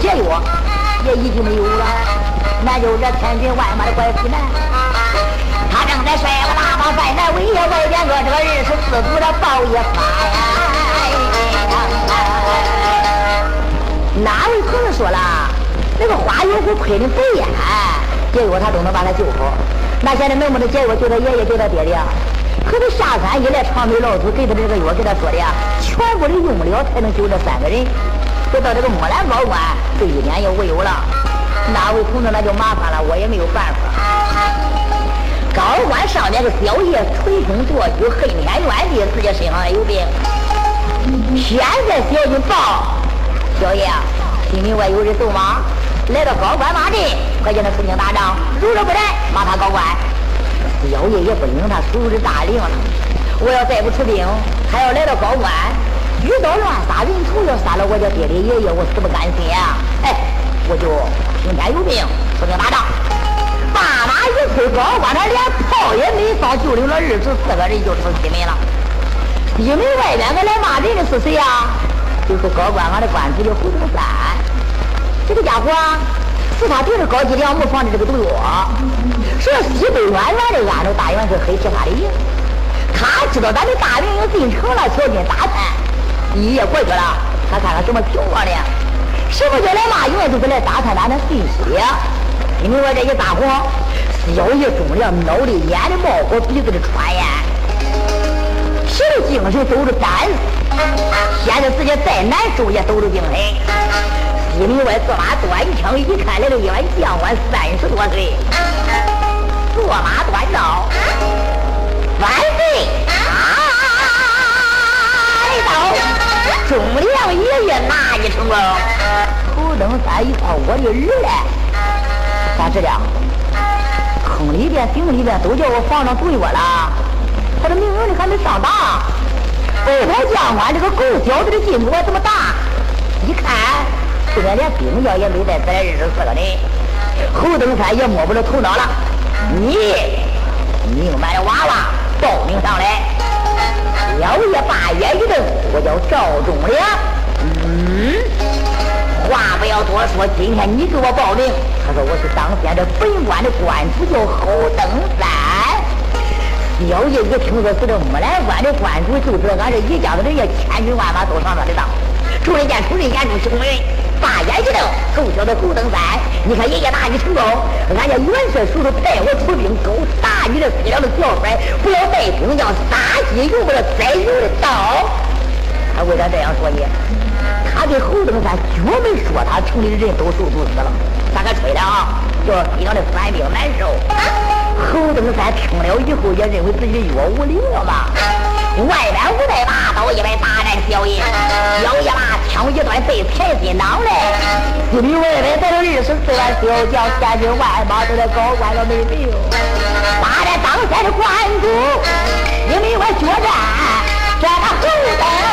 解药也已经没有了，那就这千军万马的怪西南，他正在率我大帮在那围野外边个这个二十四族的报一番。哪位朋友说了，那个花有虎亏的不呀，解药他都能把他救好。那现在能不能解药救他爷爷救他爹爹？可是下山一来，长腿老祖给他这个药，给他说的，全部的用不了才能救这三个人。就到这个木兰高官，这一点也无有了。那位同志那就麻烦了，我也没有办法。高官上面个小爷捶胸跺脚，恨天怨地，自己身上还有病。现在小爷报，小爷心里外有人走吗？来到高官马阵，可见他出兵打仗，如若不来，骂他高官。小爷也不领他叔侄大令了。我要再不出兵，还要来到高官。遇到乱杀人头，要杀了我家爹爹爷爷，我死不甘心啊！哎，我就听天由命，出兵打仗。大马一催，高官他连炮也没放，就领了二十四个人就出西门了。西门外边个来骂人的是谁呀？就是高官俺的官主叫胡德三。这个家伙啊是他就是高级良木放的这个毒药，说西北远远的安着大元帅黑旗他的营，他知道咱的大营进城了，条件打探。一夜过去了，他看看什么情况呢？什么叫来骂人？都是来打探咱的信息。因为我这一撒谎，小爷中了脑的、眼里冒火、鼻子的传炎，谁的精神抖着胆，现在自己再难受也抖着精神。西门外坐马端枪，一看来了一员将官，三十多岁，坐马端刀，万岁！忠良爷爷拿一成功，头登山一块我的儿嘞，咋这的？坑里边、井里边都叫我放上毒药了，他的命令的还没上当。白袍将官这个狗小子的劲头这么大，一看后面连兵将也没带，再来二十四个人，侯登山也摸不着头脑了。你命满的娃娃报名上来。小爷把眼一瞪，我叫赵忠良。嗯，话不要多说，今天你给我报名。他说我是当先的本官的官主，叫侯登山。小爷一听说是这木兰关的关主，就知道俺这一家子人也千军万马都上他的当。众人见众人眼中红人。大眼睛瞪，臭小子狗登山！你看爷爷打你成功，俺家元帅叔叔派我出兵，勾打你这死了的小孩，不要带兵将，杀鸡用不了宰牛的刀。他为啥这样说呢？他对侯登山绝没说他城里的人都受毒死了，咋个吹的啊？叫非常的反兵难受。侯登山听了以后，也认为自己的药无灵了嘛。外边五代把刀一摆大战小爷，小爷把枪一端被踩进囊来。四里外边在这二十四万小将，千军万马都在高官了没命。大战当先的关主，因为我决战，这个侯登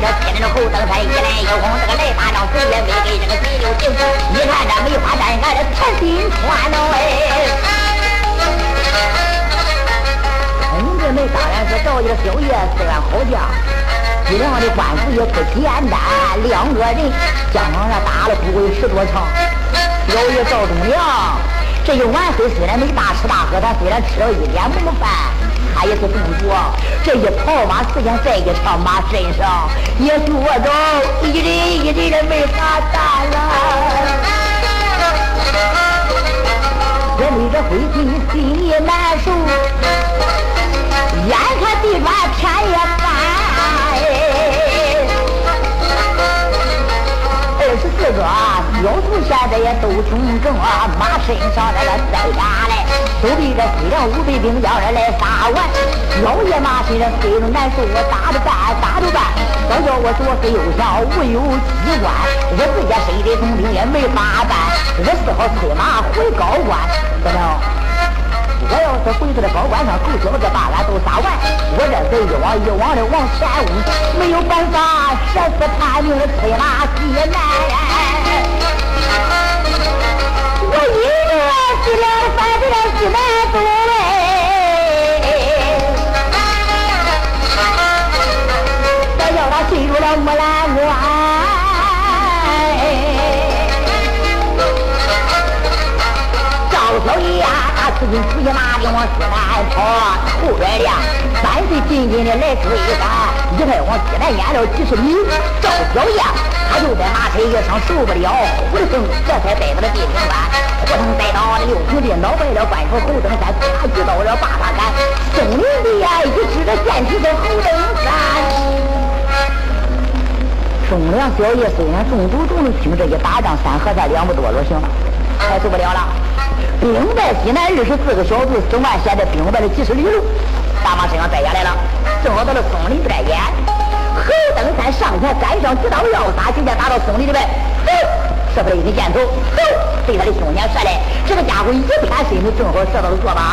这天人的后登山一来一往，这个来打仗谁也没给这个谁留情。你看这梅花山，俺这铁心穿哦哎。孔志梅当然是赵家小爷四员好将，西凉的官府也不简单，两个人将往上打了不过十多场。小爷赵忠良这一晚黑虽然没大吃大喝，他虽然吃了一点馍饭。他也是动作，这一跑马时间在一场马身上，也是我着一人一人的没法打了。这累着灰心心也难受，眼看地转天也翻。二十四个小卒现在也都中正啊，马身上那个塞牙嘞，都被这西凉五百兵要人来杀完。老爷马身上非常难受，我打着办，打着办。早叫我左思右想，无有机关，我自家身的重病也没法办。我只好催马回高官，怎么？我要是回去了高官上，狗小子把俺都杀完，我这是一往一往的往前误，没有办法，生死？判命的催马急几万！我要他进入了木兰关，呀，他此进此进马兵往西南跑，后边的三岁紧紧的来追赶，一派往西南撵了几十里。赵小爷他就在马车上受不了，呼的声，这才带到了地平川，呼腾带到了六平地，恼败了官府侯登山，他就到了八达山，松林里呀，一指着剑旗的侯登山。忠良小爷虽然中毒中了，听这一打仗，三河山两不多了，行了，还受不了了。兵败西南二十四个小卒，十万现在兵败了几十里路，大马身上带下来了，正好到了松林边沿。侯登山上前赶上几刀要杀，就见打到松林里边，走，射出来一根箭头，走，对他的胸前射来。这个家伙一偏身子，正好射到了左膀。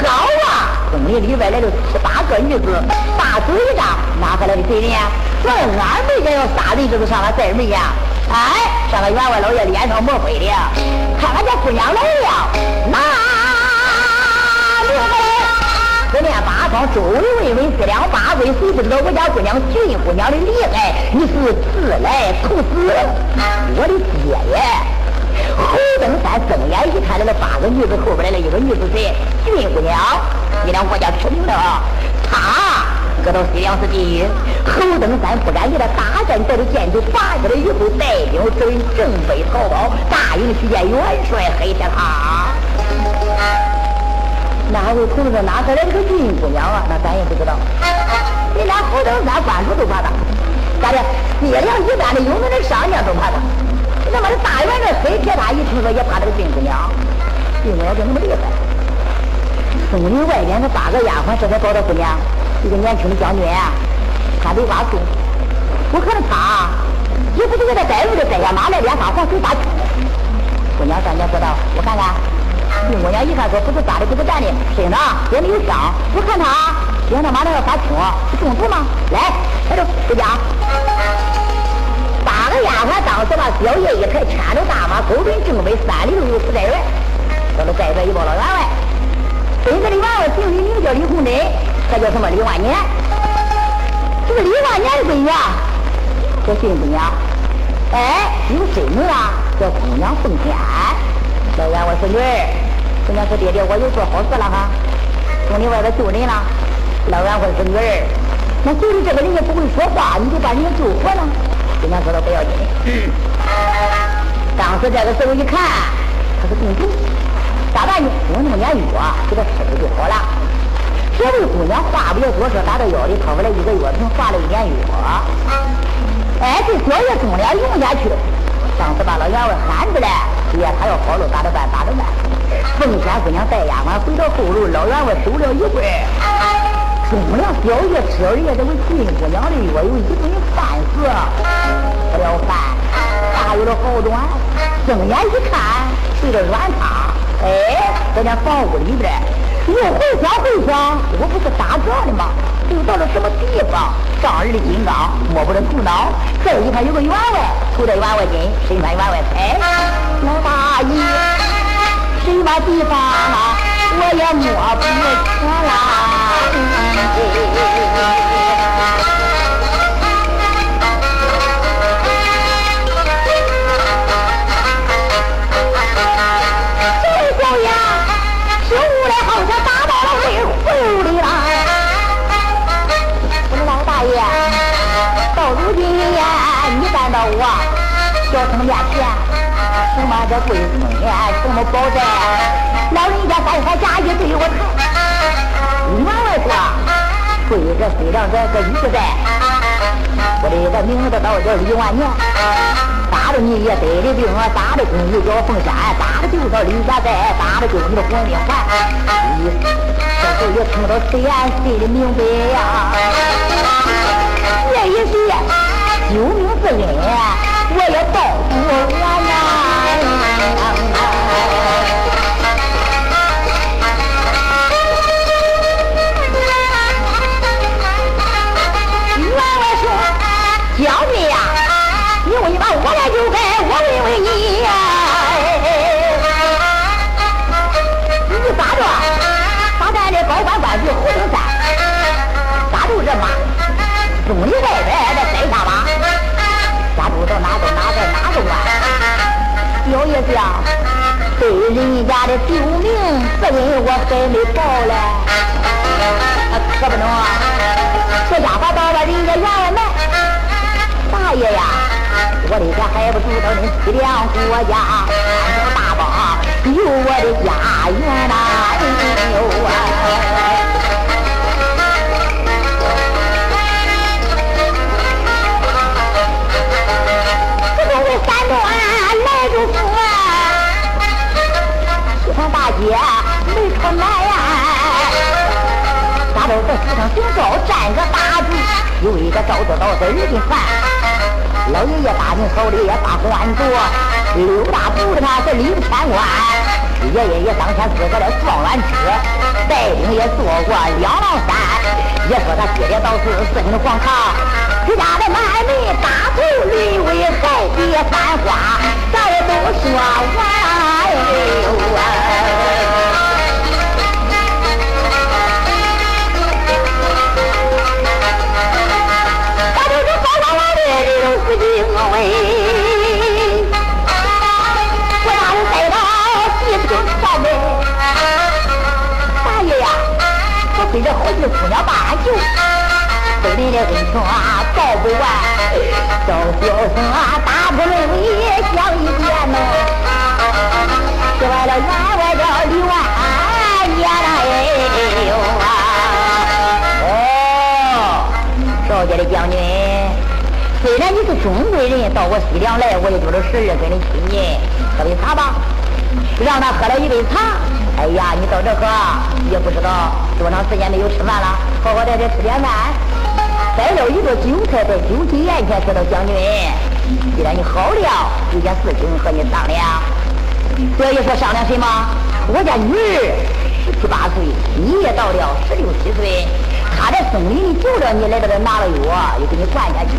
好啊！松林里边来了七八个女子，大嘴一张，哪个来的贼人呀？说俺没见要杀人，这是上了寨门呀！哎，上个员外老爷脸上抹灰的，看俺家姑娘来了，那明白四面八方周围问问四两八归，谁不知道我家姑娘俊姑娘的厉害？你是自来投死，我的爹耶！侯登山睁眼一看，来了八个女子，后边来了一个女子谁？俊姑娘，你俩国家出名的啊！她搁到西凉是第一。侯登山不敢给他大战，带着箭就拔下来以后，带兵准正北逃跑，大营去见元帅黑铁塔。哪位同志哪得来的这个俊姑娘啊？那咱也不知道。你俩侯登山关主都怕他，咋的？西凉一般的有名的商家都怕他。那么这大元帅黑铁塔一听说也怕这个金姑娘，金姑娘就那么厉害。东林外边那八个丫鬟这才找到姑娘，一个年轻的将军，他没挖送。我看着他，也不是给他带路的，带下马来脸发黄，嘴发青。姑娘上前说道：“我看看。”姑娘一看说：“不是扎的，不是干的，身上也没有伤。我看他脸上马上要发青，是中毒吗？来，来着，回家。”八个丫鬟当时把小爷一抬，牵着大马，勾奔正北三里路有府寨院。到了寨院一报老员外，本子的员外姓李，名叫李红珍，他叫什么？李万年。这个李万年的闺女啊，叫金姑娘。哎，有真名啊，叫姑娘凤仙。老员外孙女儿，姑娘说爹爹，我又做好事了哈，从你外边救人了。老员外孙女儿，那就是这个人也不会说话，你就把人家救活了。姑娘说的不要紧。当时这个时候一看，他是中毒，咋办呢？用弄点药给他吃了就好了。这位姑娘话不了多说，打到腰里掏出来一个药瓶，划了一点药。哎，这小药中了，用下去。当时把老员外喊出来，爹，他要好了，咋着办？咋着办？奉仙姑娘带丫鬟回到后楼，老员外守了一会。中了小爷吃了人家这位金姑娘的药，有一顿饭食，吃了饭，大有了好转。睁眼一看，睡着软塌。哎，在那房屋里边，又回想回想，我不是打仗的吗？又到了什么地方？丈二的金刚摸不着头脑。这一看，有个员外，头戴员外巾，身穿员外彩。老大爷，什么地方？我也摸不着啊。小生面前，什么这贵门呀，什么宝寨，老人家三番假意对我谈，员外说。对这虽然这个一在，我的个名字倒叫李万年，打的你也得的病，打的公你叫凤仙，打的就是李家寨，打的就是你的黄命环。这时候也听到虽然心里明白呀，这一是救命之恩，我也报不完呐。我来就该我问问你呀，你咋着？咋咱的高官官爵胡登山？咋住这马？中里外边在山下马？到哪到哪在哪个关？小爷子呀，对人家的救命责任我还没报嘞，可不能啊！这家伙到了人家院外门，大爷呀，我的个还不知道恁西凉国家安个大宝有我的家园呐，哎呦啊！姐没出难呀，咱都在西上行走，站个大柱，有一个招着道子二斤饭。老爷爷大名手里也把官做，六大步的他是领天官。爷爷也当前自个的状元职，带领也做过两郎山。也说他爹爹倒是四品皇堂，自家的满门大头临危还别三花，都说完。不敬畏，我让人带到西平朝门。大爷呀，我背着好几个姑娘把俺救，对您的恩情报不完。小小声啊，大不认为讲一遍呢。说完了员外叫李万年哎呦啊！哦，少爷的将军。虽然你是中国人，到我西凉来，我也就是十二分的亲戚。喝杯茶吧，让他喝了一杯茶。哎呀，你到这喝，也不知道多长时间没有吃饭了，好好在这吃点饭。再要一个酒菜在酒席宴前说到将军，既然你好了，有件事情和你商量。这一说商量什么？我家女儿十七八岁，你也到了十六七岁。他在森林里救了你，来到这拿了药，又给你灌下去。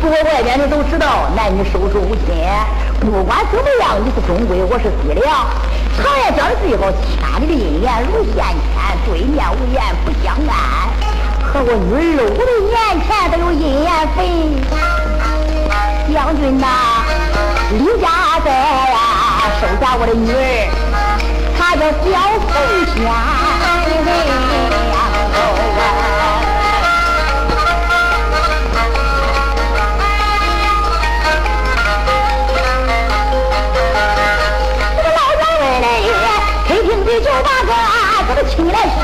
不过外边的都知道，男女授受不亲。不管怎么样，你是中规，我是西凉。常言讲的最好，千里姻缘如线牵，对面无言不相干。可我女儿五的年前都有阴阳坟将军呐李家德呀，收下我的女儿她叫小凤仙这个老娘们来也开瓶啤酒把这啊这个气来虚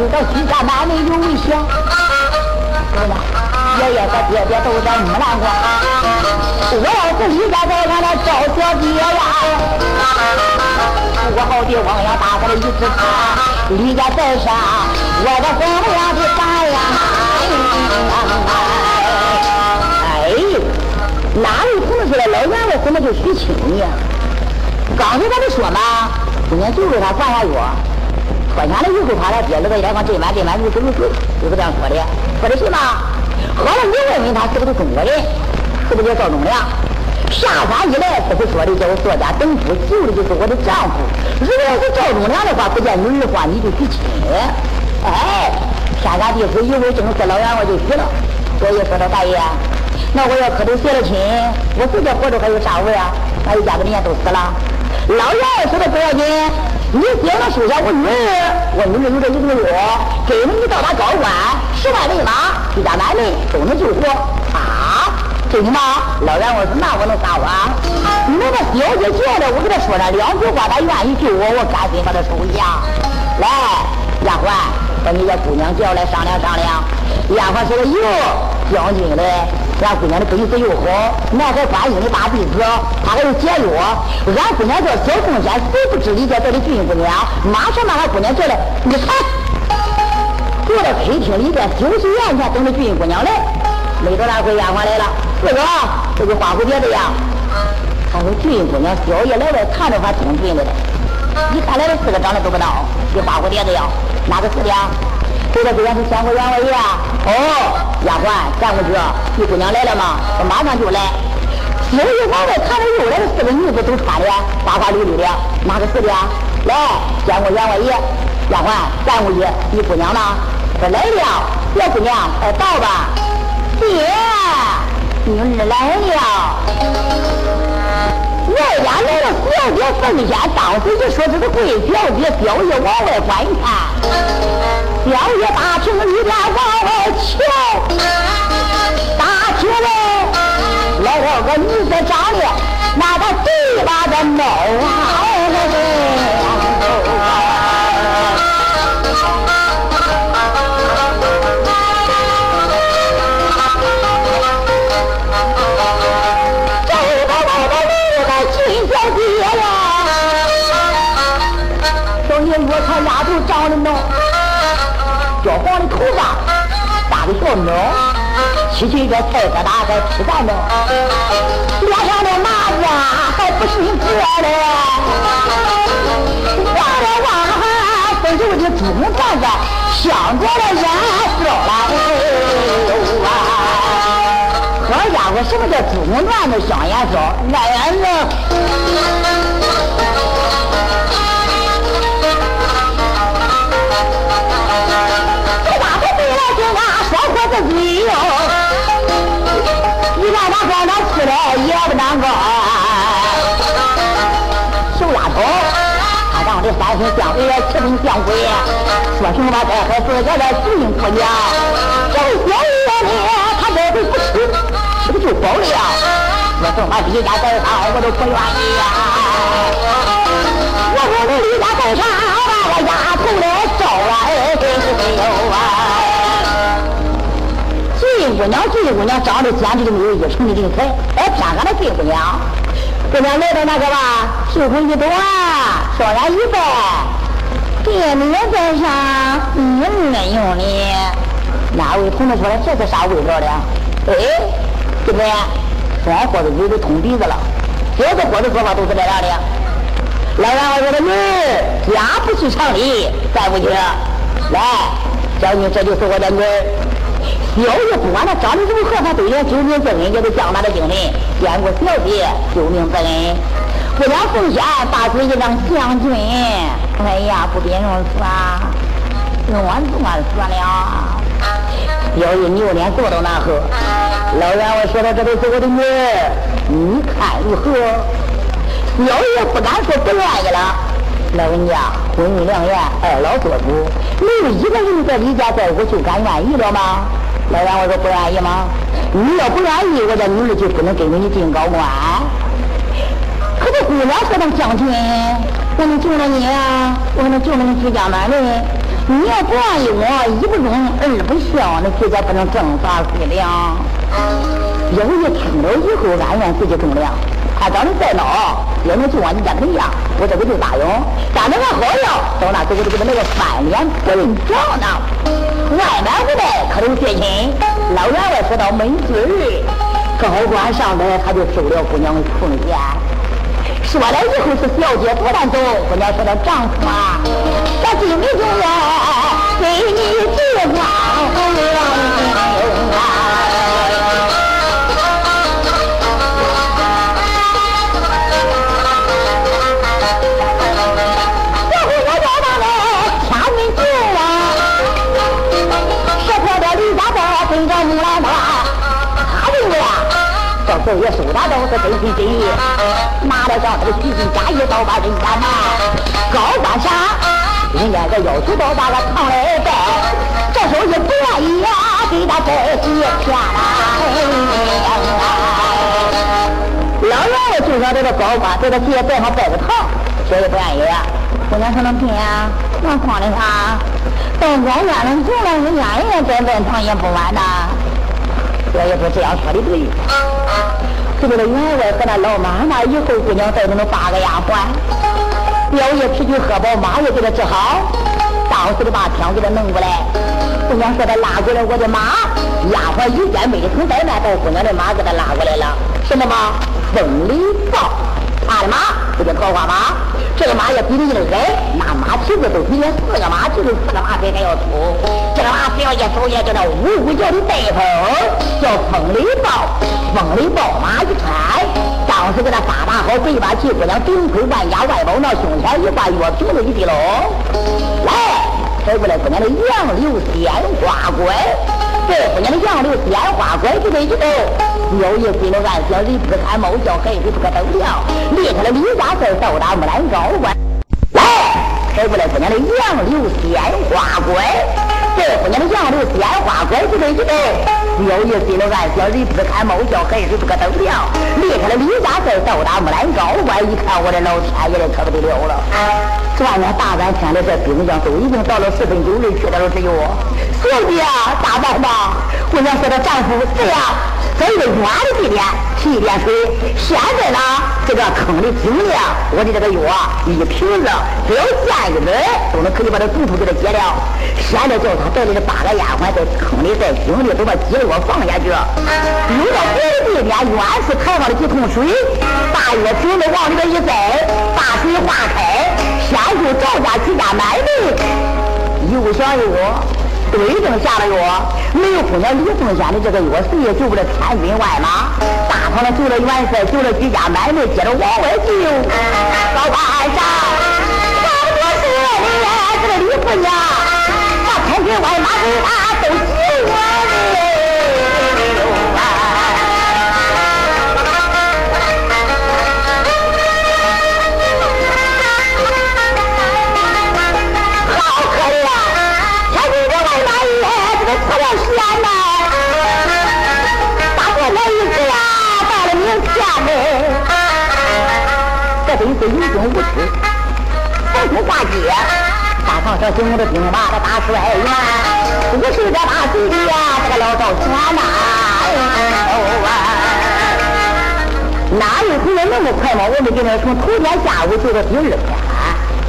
知道徐家满门有危险，姑娘，爷爷和爹爹都在木兰关。我要是李家在俺那赵小姐呀，我好比汪洋大海的一只船，李家在上，我的黄亮的山呀。哎，哪里听得出来老员外怎么就许亲呢？刚才咱不说吗？姑娘就为他灌下药。脱下来以后，他的爹儿子来往这碗这碗就走水，就是这样说的。说的什么？好了你问问他是不是中国人，是不是叫赵忠良？下山一来，不是说的叫我作家等夫，救的就是我的丈夫。如果是赵忠良的话，不见女儿话，你就娶亲。哎，天干地支一为正事，老员外就去了。所以说到大爷，那我要磕头谢了亲，我自己活着还有啥味啊？那一家子人家都死了。老员外说的不要紧。你爹能收下我女儿，我女儿有这一个月，跟着你到达高官，十万人马，一家满门都能救活。啊，真的吗？老员外说那我能撒谎？你那小姐见了，我给他说上两句话，他愿意救我，我甘心把他收下。来，丫鬟，把你家姑娘叫来商量商量。丫鬟说的有，将军嘞。俺姑娘的鼻子又好，南海观音的大弟子，他还有解药。俺姑娘叫小凤仙，谁不知李家这的俊姑娘？马上把俺姑娘叫来，你看，坐到客厅里边酒席宴前等着俊姑娘来。没多大会，丫鬟来了，四哥，这个花蝴蝶的呀。他说俊姑娘宵夜来了看着还挺俊的嘞。一看来了四个长得都不孬，比花蝴蝶子呀。哪个是的？这个虽然是见过员外爷。哦，丫鬟站过去，你姑娘来了吗？我马上就来。四爷往外看着又来了四个女子，都穿的花花绿绿的。哪个是的？来，见过员外爷。丫鬟站过去，你姑娘呢？说来了。小姑娘，快到吧。爹，女儿来了。外家来了表姐奉先，当时就说这个贵表姐，小爷往外观看，表爷大厅里边往外瞧，大厅里来了个女子，长得那个嘴巴子猫啊！焦黄的头发，大的小鸟，七七个菜疙瘩在吃蛋呢，脸上的麻子还不是割的，望着望着，分手的朱红缎子镶着了颜色了。好家伙，什么叫朱红缎子镶颜色？那人。自己哟，你让他光他吃的也不难过。小丫头，他让这三分相为七分相归，说什么这还是个这主人姑娘。这个小爷呢，他这回不吃，吃不就饱了？我说我离家在上，我都不愿意呀。我说我离家在上，把我丫头来招了，哎呦啊！姑娘，这姑娘长得简直就没有一成的人才。哎，偏俺那这姑娘，姑娘来到那个吧，袖口一短，稍然一拜，爹娘在上，你儿用的。哪位同志说的这是啥味道的？哎，对不对？双伙子嘴都通鼻子了，这个伙子说话都是这样的。来人，我的女儿，家不去厂里，再不去。来，小女，这就是我的女儿。小爷不管他长得如何，他对人救命之恩也都将他的精神。见过小姐救命之恩，不想奉献大嘴一张将军。哎呀，不必如此啊，我怎么说了？小爷扭脸坐到那喝，老员外说：“到这都是我的女儿，你看如何？”小爷不敢说不愿意了。老人家婚姻良缘，二老做主，没有一个人在李家在屋就敢愿意了吗？老杨，我说不愿意吗？你要不愿意，我这女儿就不能跟着你进高官。可这姑娘说当将军，我能救了你啊？我能救了你居家满人。你要不愿意，我一不忠，二不孝，那绝对不能正法归良。因为听了以后，俺愿自己忠良。他长得再孬，也能就往你家头样，我这个就答应。但那个好样，到那时候就给他那个翻脸不认账呢。外边不带，可都贴亲。老员外说到没嘴儿，高官上门，他就收了姑娘的空钱。说了以后是小姐不但走，姑娘说她丈夫啊，咱心里就要给你一句话。少爷收大刀是真心真意，拿了上头虚心假意，刀把人家拿。高官啥？人家这要求到把个堂来拜，这手也不愿意呀，给他拜几天啦。老员外就想这个高官在他姐拜上拜个堂，小爷不愿意。姑娘说能听呀？那慌的啥？等官家人走了，人家人再拜堂也不晚呐。小爷说这样说的对。这个员外和那老妈妈以后姑娘带着那八个丫鬟，表也吃酒喝饱，妈也给他治好，当时的把枪给他弄过来。姑娘说他拉过来我的马，丫鬟一见没从在那，把姑娘的马给他拉过来了。什么马？风里豹，他的马出去桃花马，这个马也比你的矮，那马蹄子都比你四个马蹄子四个马腿还要粗。这个马只要一走，也叫那呜呜叫的带风，叫风雷暴，风雷暴马一穿，当时给他打扮好，背把齐姑娘顶盔万甲，外包那胸前一挂药瓶子一提喽，来，抬过来姑娘的杨柳鲜花拐。这姑娘的杨柳鲜花拐就对就对，有一心里暗想：人不看猫叫，海水不可斗量。离开了李家寨，到达木兰高关。来，开过来姑娘的杨柳鲜花拐。这姑娘的杨柳鲜花拐就对就对，有一心里暗想：人不看猫叫，海水不可斗量。离开了李家寨，到达木兰高关，一看我的老天爷的可不得了了！转眼大半天的这兵将都已经到了十分九日，去了只有我。兄弟啊，咋办吧？姑娘说的丈夫是呀，在一个远的地点提一点水。现在呢，这个坑的井里，我的这个药一瓶子只要见一人，都能可以把这毒素给它解了。现在叫他带来的八个丫鬟在坑里在井里都把解药放下去。有个别的地点，远处抬上了几桶水，大药瓶子往里边一栽，把水化开，先就赵家几家买的，又想又。对症下了药，没有姑娘李凤仙的这个药，谁也救不了千军万马。大堂里救了元帅，救了几家买卖，接着往外救。老官上，好多是你这个李凤娘，把千军万马给他是有惊无耻，黄土化街，大堂上行的兵马的大帅员，不是这大嘴的呀，这个老赵全呐！哪有可能那么快嘛？我们今天从头天下午就到第二天，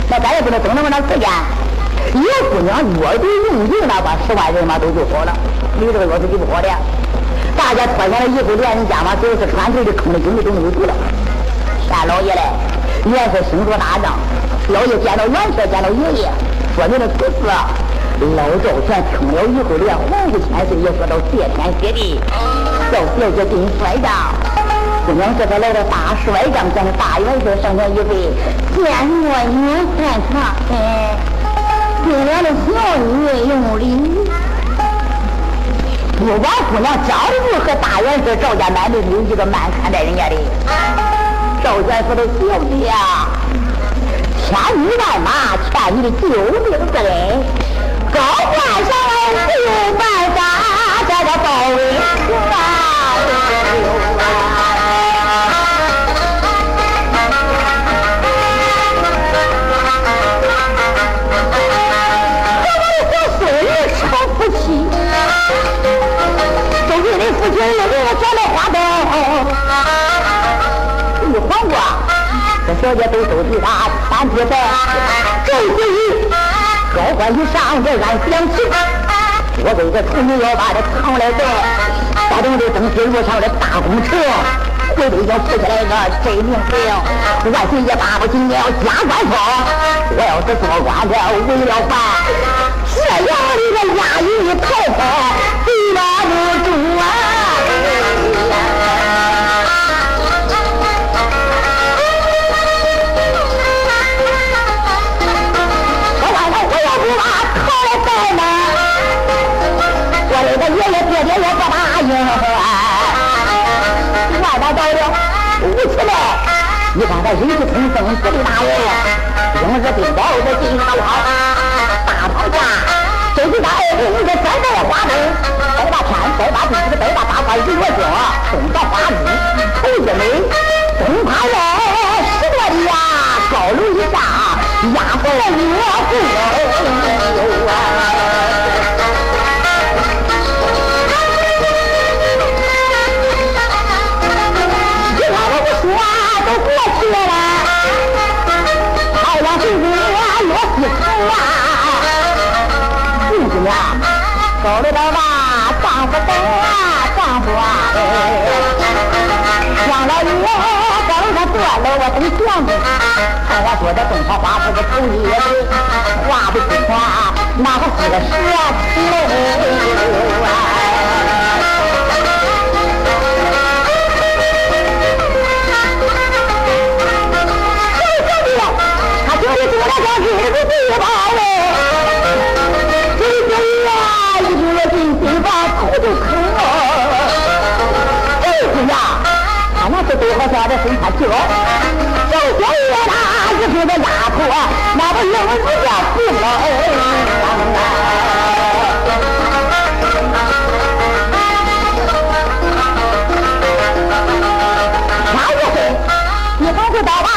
那咱也不能等那么长时间。叶姑娘约定用尽了，把十万人马都救活了。你这个药是救不活的，大家脱下来衣服，连人家嘛，只要是穿腿的坑的精的都没有救了。县老爷嘞！元帅身着大帐，老爷见到元帅，见到爷爷，说明了此事。老赵全听了以后，连皇姑千岁也说到谢天谢地，叫小姐给你摔账。姑娘这才来到大帅帐，见着大元帅上前一跪，见过元帅长，哎，对了的小女用礼。不管姑娘张如和大元帅赵家买卖，没有一个慢看待人家的。赵元帅的兄弟呀，千军万马欠你的救命之恩，高官上来没有办法，这个报恩啊！这小姐都收替他三匹白，这回高官一上这俺想起，我这个处女要把这藏来在，发动这登西路上的大工程，回头要负下来个真名声，万岁爷巴不今年要加官封，我要是做官的为了还这样的个押运逃跑，对不你看他人气通生，这里大人，英日兵宝在进大牢，大堂下，这是大二人，你这三代花灯，再把天，再把地，再把大花一落脚，东到花枝，头一美，东趴来，十多里呀，高楼一下，压过了我啊。高了的吧，丈夫等啊，丈夫啊，上了月，高了他不了我等相公。看我说的东方花是个头一对，话不轻话，那个是个舌头。别跑嘞！这他那是多好笑的身材脚。这小鱼啊，一听这丫头，那不硬是叫病了。哪一回你还知道吧？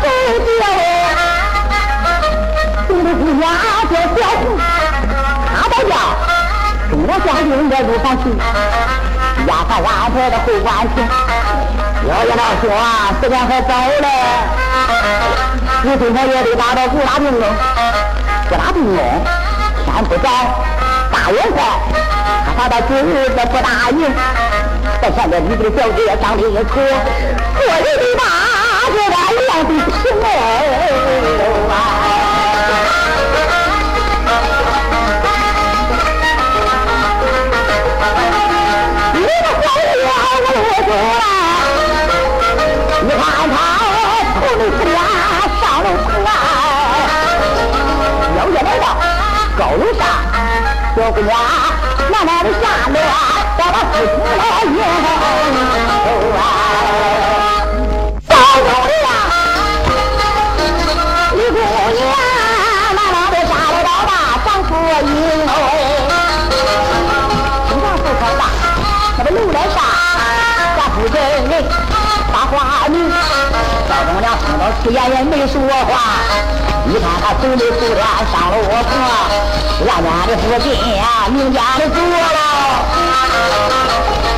走掉。家叫小红，他到家跟我。家里我。入房去，丫鬟安排的后关厅。我跟他说啊时间还早嘞，你今天也得打到不大定了，不大定了，天不早，大元帅他怕到今日子不答应，在现在你这个小姐长得也可，我人的大良听到此言也没说话。你看他走的后天上了我婆，俺家的附近呀，明家的做了。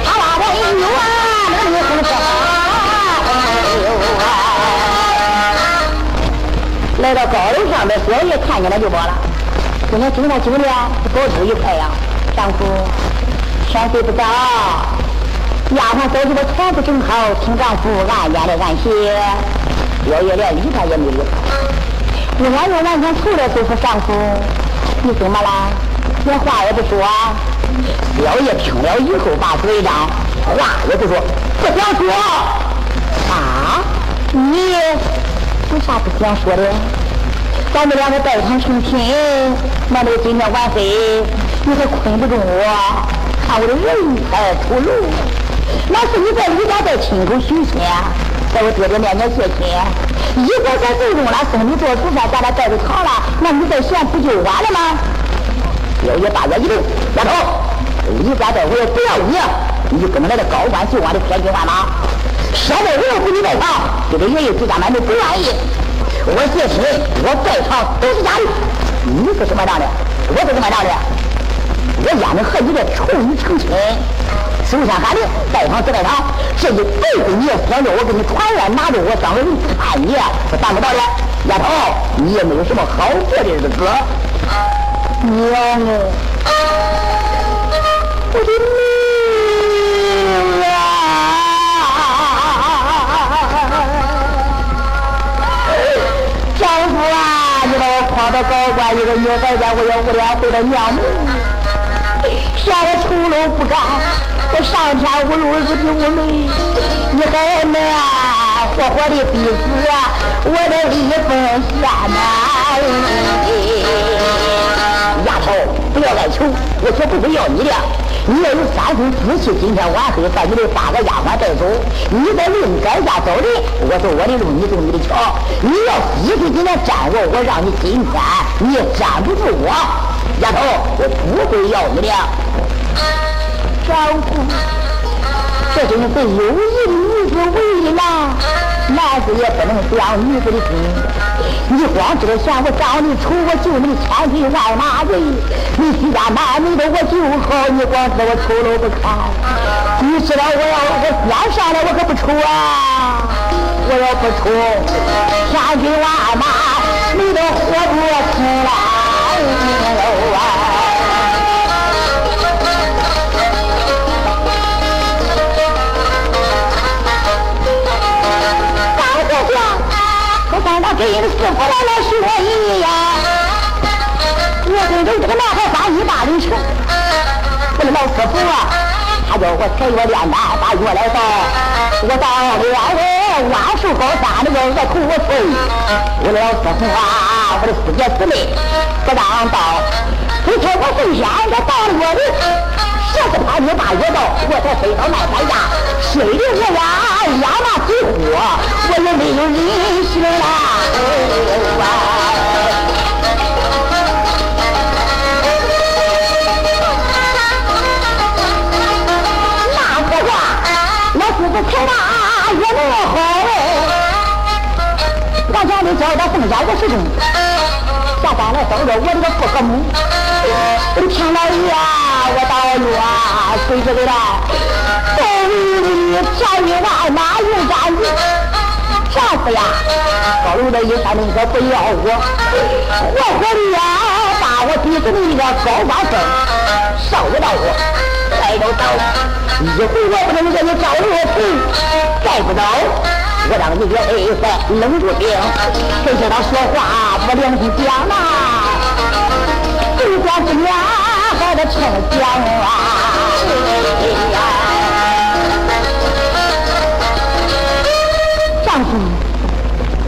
他把这一扭啊，那里很深。来到高楼上的小爷看见了就说了：“今天今天酒店高头一块呀，丈夫天色不早。”丫鬟走起的床不正好，请丈夫安家的安歇。小爷连理他也没理他。姑娘又完全出来就说：“丈夫，你怎么了？连话也不说。”小爷听了以后，把嘴张，话也不说，不想说。啊，你有啥不想说的？咱们两个拜堂成亲，难道今天晚飞你还困不住我？看我的人才出露。那是你在李家在亲口许亲，在我爹爹面前谢亲，一个在最终了，送你做主上，咱俩带着堂了，那你再想不就完了吗？老爷大爷一愣，丫头，李家在我也不要你，你就跟着来这高官秀官的天军万马，现在我要给你拜堂，这个爷爷自家们都不愿意。我谢亲，我拜堂都是假的，你是什么样的？我是什么样的？我眼睛和你这仇女成亲。首先喊令，拜堂自拜堂，这一辈子你也想着我给你传染，拿着我当人看你，是办不到的。丫头，你也没有什么好过的日子。娘啊，我的命啊！丈夫啊，你把我诓到高官一个女孩家，我也无脸回到娘门，下了丑陋不干。我上天无路，入地无门，你还能活活的逼死我的一份下呐！丫头，不要哀求，我可不会要你的。你要有三分志气，今天晚黑把你的八个丫鬟带走，你在论改嫁找人，我走我的路，你走你的桥。你要继续今天站我，我让你今天你也站不住我。丫头，我不会要你的。丈夫，这真是有意的女子为难，男子也不能伤女子的心。你光知道嫌我长得丑，我救你千军万马人，你自家难为的我就好，你光知道我丑陋不堪。你知道我要我先上来，我可不丑啊！我要不丑，千军万马我跟师傅来了学艺呀，我跟着这个男孩发一大里程，我的老师傅啊，他叫我踩月练胆把药来到，我到了我万寿高山那个额头我飞，我的老师傅啊，我的师姐师妹不让道，你看我飞天我到了我的。这是怕你把月到，我才飞到那山下，睡的我呀，压那最火，我也没有人性了。那不话，那师傅开大也那么好哎，我叫你交代剩下的事情，下山来等着我这个富和母。天老爷，我到月随着的来，风里天一万马云战子，丈夫呀，高楼的一山那个不要我，活活的呀把我逼成一个高官生，少爷到我，再都走，一回我不能给你招落去，再不走，我让你也得在冷住病，谁知道说话不良心讲呐。不管是娘还是丞相啊，丈夫，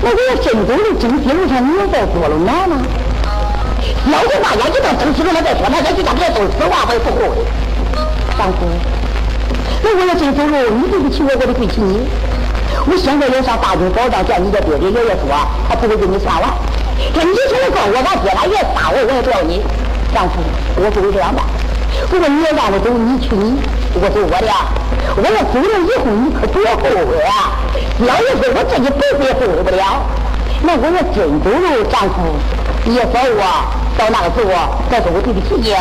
那我要真走的正西路上，你也在多了难吗？老子大家一到正西路上再说，那咱几家别说实话，我也不后悔。丈夫，那我要真走路，你对不起我，我就对不起你。我现在要上大军保障，见你的爹爹爷爷说，他不会跟你算完。说你现在告我，俺爹俺爷杀我，我也不要你。丈夫，我不会这样办。如果你要让我走，你去你，我走我的。我要走了以后，你可别后悔啊！老爷子，我这一辈子也后悔不了。那我要真走了，丈夫，你也找我，到那个时候再说我对不起你。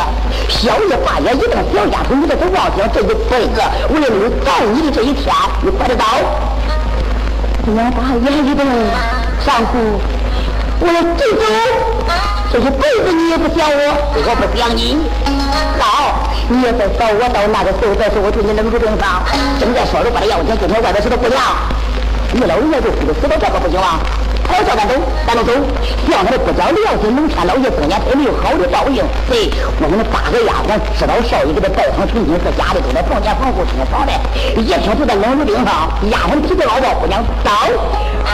宵夜半夜一个小丫头，你这是妄想这一辈子我也没有找你的这一天，你快点走。娘大爷一顿，丈夫，我要真走。这一辈子你也不想我，我不想你。好，你要再找我到那个时候再说，我对你冷处冰霜。正在说着把这要钱，今天外边是个姑娘，你老人家就死死到这个不行啊！还要叫咱走，咱们走。叫他的不讲良心，龙天老爷多年他没有好的报应。对，我们八个丫鬟知道少爷给他拜堂成亲，在家里都在房间房户听房的，一听就在冷处冰上，丫鬟提着老包，姑娘走。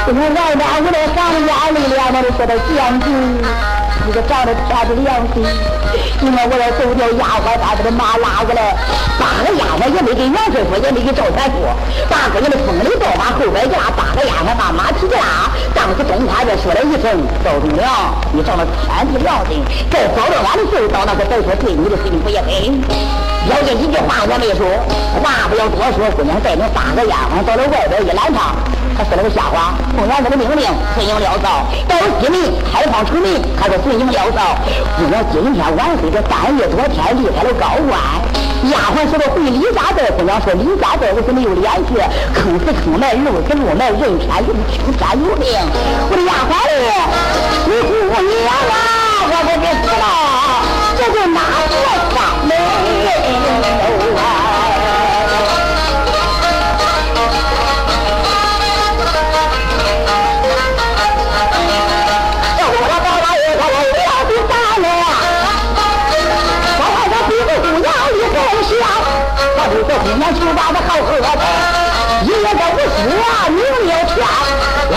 我外边我的房家里两个都说的将军。一个长得漂亮的样子，今天我要走掉丫鬟，把他的马拉过来，八个丫鬟也没给杨师傅，也没给赵三说，八个人的风里倒马后边架，八个丫鬟把马提着拉。当时东华就说了一声：“赵忠良，你长得天地良心，再早到晚的时候到那个再说对你的事情不也黑？”小姐一句话也没说，话不要多说。姑娘带领八个丫鬟到了外边一拦上。他说了个瞎话，奉俺这个命令，顺应了造。到西门开放城门，他说顺应了造。姑娘今天晚会这三月多天离开了高官，丫鬟说的回李家寨。姑娘说李家寨我是没有联系，坑是坑埋，路是路埋，人天有听天有命。我的丫鬟嘞，你姑娘，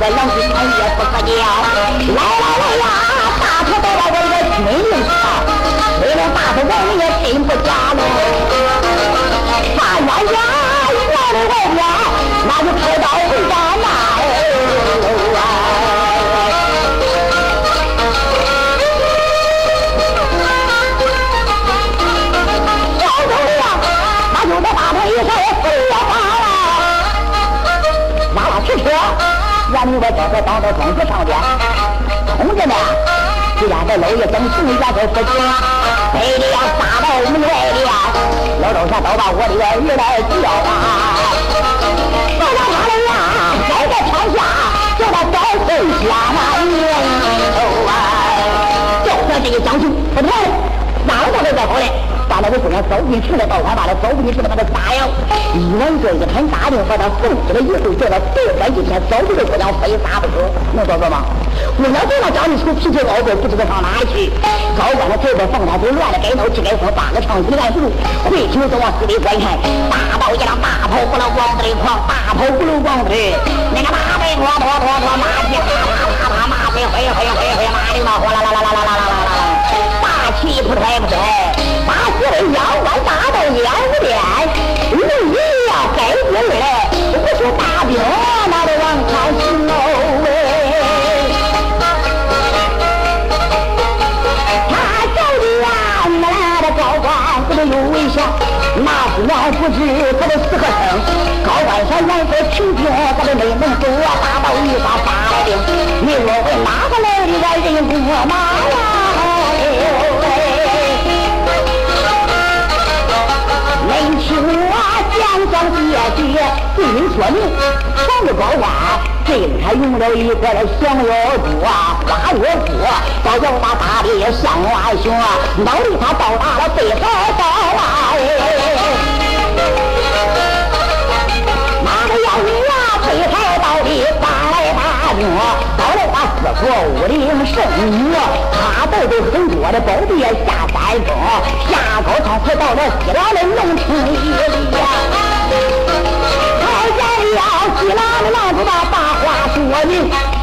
我老子产业不可掉。来来来呀，大车到了我这个军营上，为了大车王爷真不假了。大冤家来了外边，那就开刀回家你把这个当到庄子上边同志们这俩这老爷等十年再说呸你要杀到我们的儿子啊老祖先都把我的儿来祭了啊。把那个姑娘走进去了，到他把他走进去了，把他杀了。元帅一声大令，把他送去了以后，叫他再管一天，走这个姑娘非杀不可，能说说吗？姑娘对那张丽楚脾气傲娇，不知道上哪里去。高官的头边放他就乱了，该头去该说，八个长一万数，回头就往死里观看。大道一辆大炮不能往子里狂，大炮不能往子里。那个马背拖拖拖拖，马蹄啪啪啪啪，马飞飞飞飞飞，马的嘛哗啦啦啦啦啦啦啦啦，大气不抬不抬。妖怪打到脸不脸，你一要改进来，不是大兵那得往朝心喽喂。他叫的呀，俺的高官不得有危险，那是然不知他的四合生。高官说杨哥请进，他的内门给我打到一把发了兵，你若问哪个来的俺人姑妈呀？讲讲结局，对你说明，全个高官，这里还用了一个降妖珠啊，花月珠，早叫把大力向外雄，脑力他到达了最后到啊！哪个要你呀，最后到底发来大兵？四国武林圣女，他带着很多的宝贝下山峰，下高仓才到了西凉的农村里。好言了，急拉啷啷就把话说明。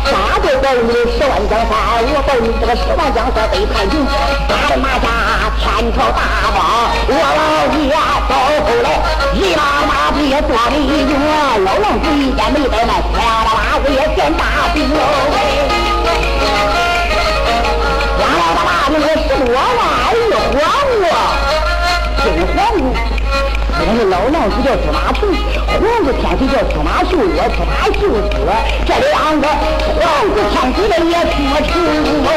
杀掉了你十万江山，我把你这个十万江山被叛军，打的马甲天朝大王，我老爷走后来一拉马也抓的牛，老龙子一见没得慢，哗啦啦我也见大兵哦。哗啦大的我十多万，哎呦，慌啊，真慌！我这老娘子叫司马纯黄子天子叫司马秀也芝麻秀子这两个黄子天子的也去求无哎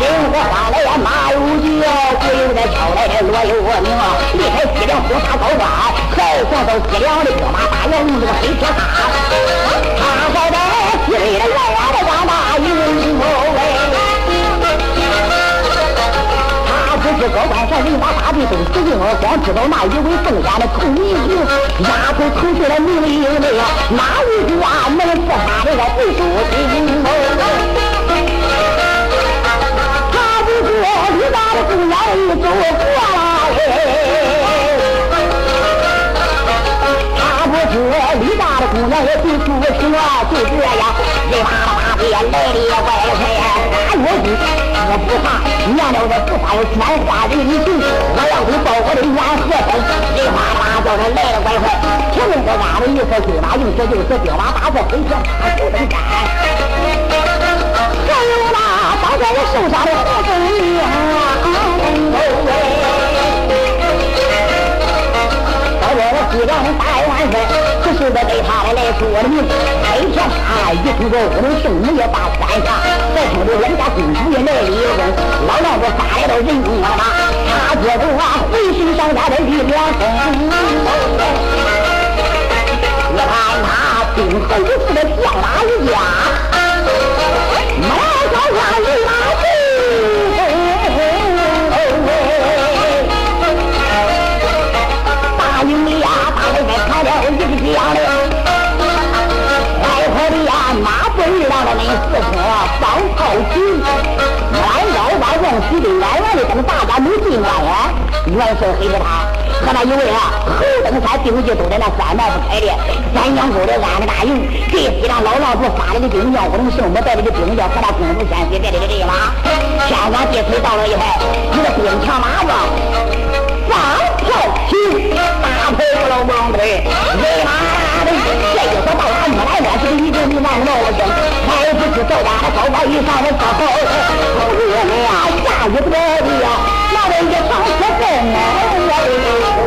人活下来呀马无疾呀只有那来锣挪用我名啊离开西凉国高头啊还送到西凉的驸马大元个黑铁汉他在这西凉这高官咱人马大队都使定了，光知道那一位宋家的孔明英，丫头口出来命令令，哪一句话能不把这个不州听？他不说，你把这姑娘走过来。我李大的姑娘也对不起我就这样人怕了怕的来的怪快花我地我不怕娘了我不怕我奸人一群我要你我的冤何在人怕了叫他来了怪快前面过的意思树巴影这就是爹妈打的飞天花骨朵开还有那当官的手伤的活该你呀啊我大大元帅。就在对他的来说的名，黑天他一听说武林圣母也把三下，再听着人家公主也来立功，老丈夫发来了人工了吗？他觉得啊，浑身上下的力量丰。我看他兵后有似的将马一家，放炮局，弯腰弯往西的远远的等大家没进关呀。元帅黑着他，和那一位啊，侯登山兵器都在那三排不开的，三江口的安的大营，这西凉老郎子发来的兵将，不能圣母带来的兵将和那公主先妃带来的人马，天官地推到了以后，一个兵强马壮。放大打破了王贵，你妈的。这有个道家，你来我就是一针一棒。老子声，老子知道。打个头把，一放个口。好呀，你呀，你咋也得的呀。那人也伤十分。哎。